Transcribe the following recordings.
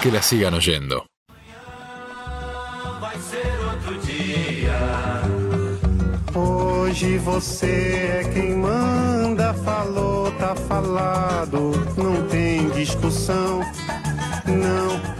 que la sigan oyendo. Hoje você é quem manda, falou, tá falado, não tem discussão, não.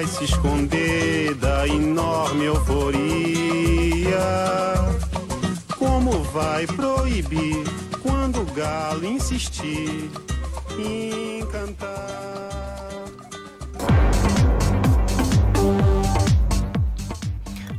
vai se esconder da enorme euforia. Como vai proibir quando o galo insistir em cantar?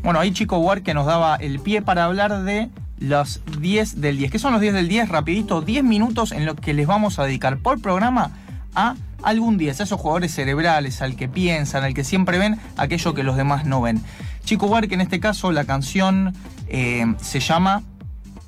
Bueno, ahí Chico War que nos daba el pie para hablar de los 10 del 10. ¿Qué son los 10 del 10? Rapidito, 10 minutos en los que les vamos a dedicar por programa a algún 10, a esos jugadores cerebrales, al que piensan, al que siempre ven aquello que los demás no ven. Chico War que en este caso la canción eh, se llama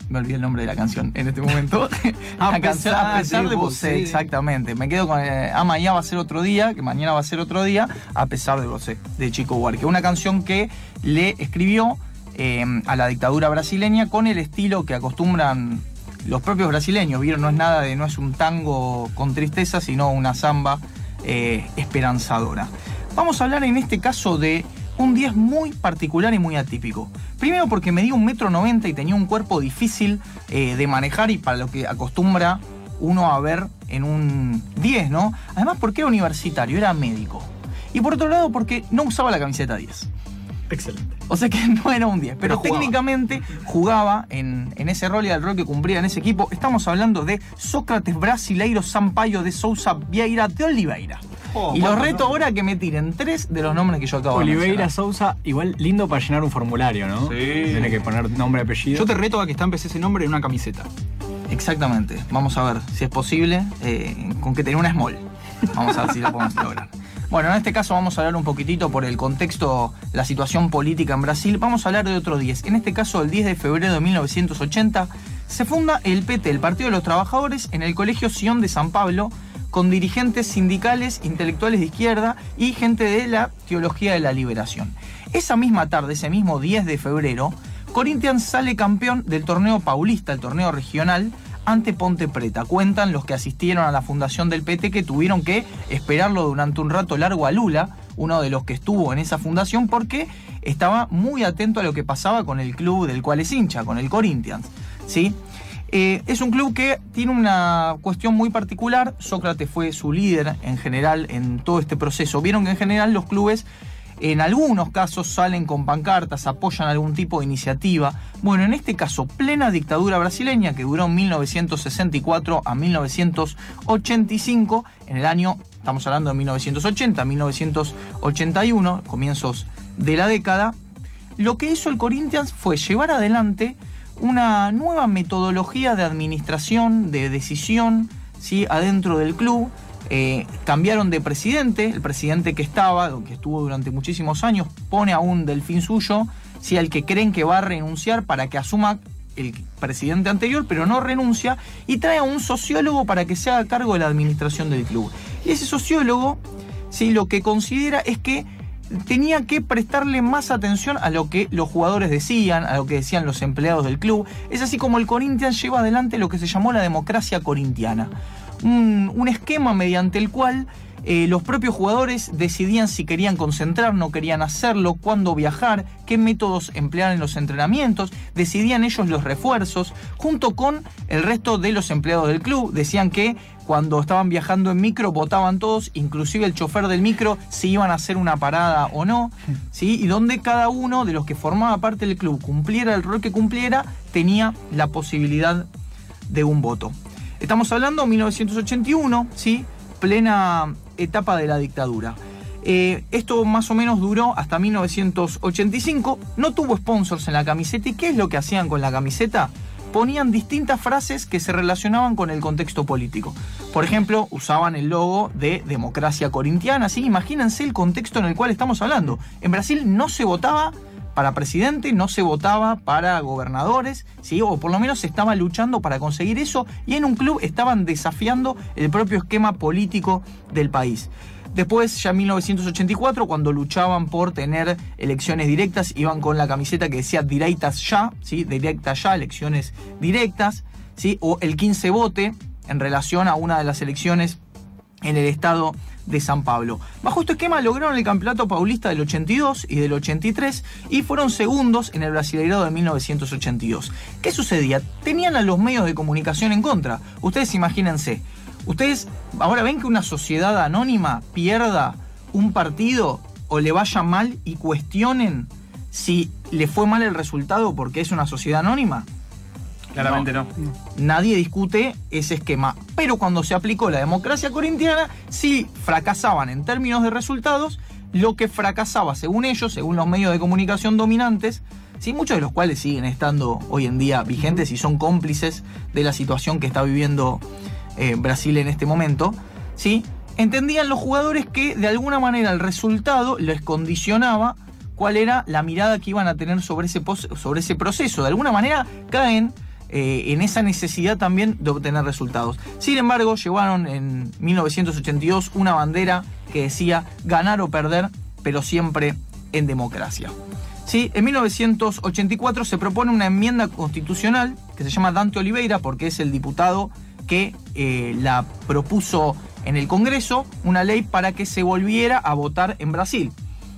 me olvidé el nombre de la canción en este momento. A La pesar a pesar de vos, vos, sí. exactamente. Me quedo con eh, Ama ya va a ser otro día, que mañana va a ser otro día, a pesar de vos, de Chico Buarque. Una canción que le escribió eh, a la dictadura brasileña con el estilo que acostumbran los propios brasileños. Vieron, no es nada de, no es un tango con tristeza, sino una samba eh, esperanzadora. Vamos a hablar en este caso de un 10 muy particular y muy atípico. Primero porque medía un metro noventa y tenía un cuerpo difícil eh, de manejar y para lo que acostumbra uno a ver en un 10, ¿no? Además porque era universitario, era médico. Y por otro lado porque no usaba la camiseta 10. Excelente. O sea que no era un 10, pero, Pero jugaba. técnicamente jugaba en, en ese rol y el rol que cumplía en ese equipo. Estamos hablando de Sócrates Brasileiro Sampaio de Sousa Vieira de Oliveira. Oh, y los ¿cuántos reto ahora a que me tiren tres de los nombres que yo acabo de Oliveira. Sousa, igual lindo para llenar un formulario, ¿no? Sí. Tiene que poner nombre, apellido. Yo te reto a que estampes ese nombre en una camiseta. Exactamente. Vamos a ver si es posible eh, con que tenga una small. Vamos a ver si lo podemos lograr. Bueno, en este caso vamos a hablar un poquitito por el contexto, la situación política en Brasil. Vamos a hablar de otro 10. En este caso, el 10 de febrero de 1980, se funda el PT, el Partido de los Trabajadores, en el Colegio Sion de San Pablo, con dirigentes sindicales, intelectuales de izquierda y gente de la teología de la liberación. Esa misma tarde, ese mismo 10 de febrero, Corinthians sale campeón del torneo paulista, el torneo regional, ante Ponte Preta. Cuentan los que asistieron a la fundación del PT que tuvieron que esperarlo durante un rato largo a Lula, uno de los que estuvo en esa fundación, porque estaba muy atento a lo que pasaba con el club del cual es hincha, con el Corinthians. ¿sí? Eh, es un club que tiene una cuestión muy particular. Sócrates fue su líder en general en todo este proceso. Vieron que en general los clubes en algunos casos salen con pancartas, apoyan algún tipo de iniciativa. Bueno, en este caso, plena dictadura brasileña que duró 1964 a 1985, en el año, estamos hablando de 1980, 1981, comienzos de la década, lo que hizo el Corinthians fue llevar adelante una nueva metodología de administración, de decisión, ¿sí? adentro del club. Eh, cambiaron de presidente, el presidente que estaba, que estuvo durante muchísimos años, pone a un delfín suyo, ¿sí? al que creen que va a renunciar para que asuma el presidente anterior, pero no renuncia, y trae a un sociólogo para que se haga cargo de la administración del club. Y ese sociólogo, ¿sí? lo que considera es que tenía que prestarle más atención a lo que los jugadores decían, a lo que decían los empleados del club. Es así como el Corinthians lleva adelante lo que se llamó la democracia corintiana. Un, esquema mediante el cual eh, los propios jugadores decidían si querían concentrar, no querían hacerlo, cuándo viajar, qué métodos emplear en los entrenamientos, decidían ellos los refuerzos, junto con el resto de los empleados del club. Decían que cuando estaban viajando en micro votaban todos, inclusive el chofer del micro, si iban a hacer una parada o no, ¿sí? y donde cada uno de los que formaba parte del club cumpliera el rol que cumpliera, tenía la posibilidad de un voto. Estamos hablando de 1981, ¿sí? plena etapa de la dictadura. Eh, esto más o menos duró hasta 1985. No tuvo sponsors en la camiseta. ¿Y qué es lo que hacían con la camiseta? Ponían distintas frases que se relacionaban con el contexto político. Por ejemplo, usaban el logo de democracia corintiana. Así, imagínense el contexto en el cual estamos hablando. En Brasil no se votaba para presidente, no se votaba para gobernadores, ¿sí? o por lo menos se estaba luchando para conseguir eso, y en un club estaban desafiando el propio esquema político del país. Después, ya en 1984, cuando luchaban por tener elecciones directas, iban con la camiseta que decía directas ya, ¿sí? directas ya, elecciones directas, ¿sí? o el 15 vote en relación a una de las elecciones en el estado de San Pablo. Bajo este esquema lograron el campeonato paulista del 82 y del 83 y fueron segundos en el Brasileirado de 1982. ¿Qué sucedía? Tenían a los medios de comunicación en contra. Ustedes imagínense, ustedes ahora ven que una sociedad anónima pierda un partido o le vaya mal y cuestionen si le fue mal el resultado porque es una sociedad anónima. Claramente no. Nadie discute ese esquema. Pero cuando se aplicó la democracia corintiana, sí fracasaban en términos de resultados lo que fracasaba, según ellos, según los medios de comunicación dominantes, ¿sí? muchos de los cuales siguen estando hoy en día vigentes y son cómplices de la situación que está viviendo eh, Brasil en este momento, ¿sí? entendían los jugadores que de alguna manera el resultado les condicionaba cuál era la mirada que iban a tener sobre ese, sobre ese proceso. De alguna manera caen eh, en esa necesidad también de obtener resultados. Sin embargo, llevaron en 1982 una bandera que decía ganar o perder, pero siempre en democracia. ¿Sí? En 1984 se propone una enmienda constitucional que se llama Dante Oliveira, porque es el diputado que eh, la propuso en el Congreso, una ley para que se volviera a votar en Brasil,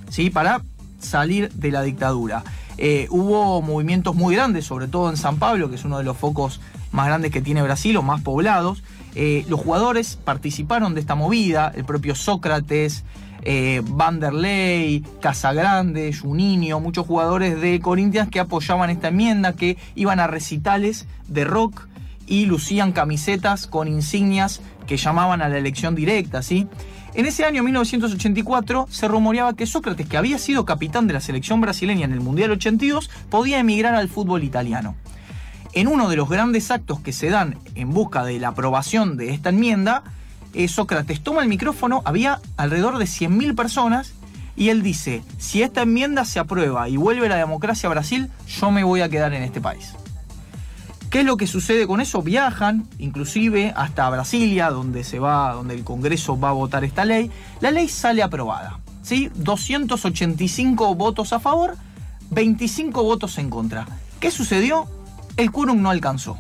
¿sí? para salir de la dictadura. Eh, hubo movimientos muy grandes, sobre todo en San Pablo, que es uno de los focos más grandes que tiene Brasil o más poblados. Eh, los jugadores participaron de esta movida, el propio Sócrates, eh, Vanderlei, Casagrande, Juninho, muchos jugadores de Corinthians que apoyaban esta enmienda, que iban a recitales de rock y lucían camisetas con insignias que llamaban a la elección directa, ¿sí? En ese año 1984 se rumoreaba que Sócrates, que había sido capitán de la selección brasileña en el Mundial 82, podía emigrar al fútbol italiano. En uno de los grandes actos que se dan en busca de la aprobación de esta enmienda, eh, Sócrates toma el micrófono, había alrededor de 100.000 personas, y él dice, si esta enmienda se aprueba y vuelve la democracia a Brasil, yo me voy a quedar en este país. ¿Qué es lo que sucede con eso? Viajan, inclusive hasta Brasilia, donde se va, donde el Congreso va a votar esta ley. La ley sale aprobada. ¿sí? 285 votos a favor, 25 votos en contra. ¿Qué sucedió? El quórum no alcanzó.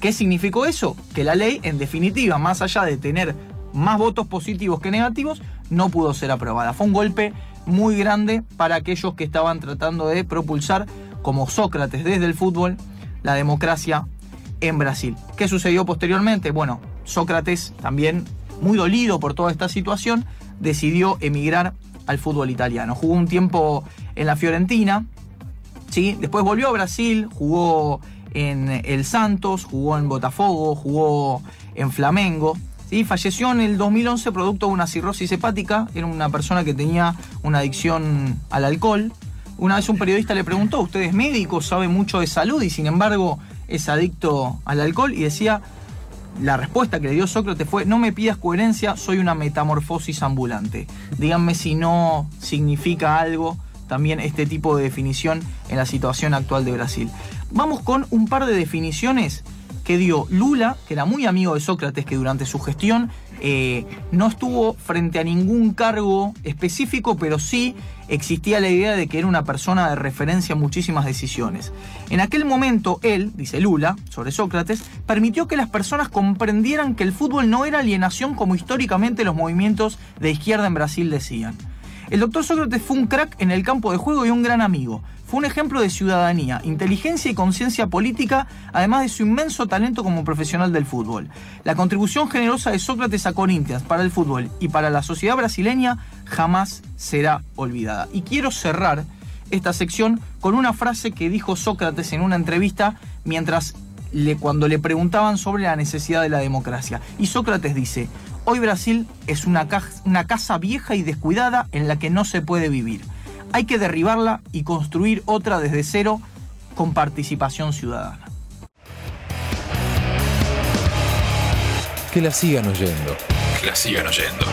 ¿Qué significó eso? Que la ley, en definitiva, más allá de tener más votos positivos que negativos, no pudo ser aprobada. Fue un golpe muy grande para aquellos que estaban tratando de propulsar, como Sócrates desde el fútbol, la democracia en Brasil. ¿Qué sucedió posteriormente? Bueno, Sócrates, también muy dolido por toda esta situación, decidió emigrar al fútbol italiano. Jugó un tiempo en la Fiorentina, ¿sí? después volvió a Brasil, jugó en el Santos, jugó en Botafogo, jugó en Flamengo. ¿sí? Falleció en el 2011 producto de una cirrosis hepática, era una persona que tenía una adicción al alcohol. Una vez un periodista le preguntó, usted es médico, sabe mucho de salud y sin embargo es adicto al alcohol y decía, la respuesta que le dio Sócrates fue, no me pidas coherencia, soy una metamorfosis ambulante. Díganme si no significa algo también este tipo de definición en la situación actual de Brasil. Vamos con un par de definiciones que dio Lula, que era muy amigo de Sócrates, que durante su gestión eh, no estuvo frente a ningún cargo específico, pero sí existía la idea de que era una persona de referencia en muchísimas decisiones. En aquel momento, él, dice Lula, sobre Sócrates, permitió que las personas comprendieran que el fútbol no era alienación como históricamente los movimientos de izquierda en Brasil decían. El doctor Sócrates fue un crack en el campo de juego y un gran amigo. Fue un ejemplo de ciudadanía, inteligencia y conciencia política, además de su inmenso talento como profesional del fútbol. La contribución generosa de Sócrates a Corinthians para el fútbol y para la sociedad brasileña jamás será olvidada. Y quiero cerrar esta sección con una frase que dijo Sócrates en una entrevista mientras le, cuando le preguntaban sobre la necesidad de la democracia. Y Sócrates dice, Hoy Brasil es una, una casa vieja y descuidada en la que no se puede vivir. Hay que derribarla y construir otra desde cero con participación ciudadana. Que la sigan oyendo. Que la sigan oyendo.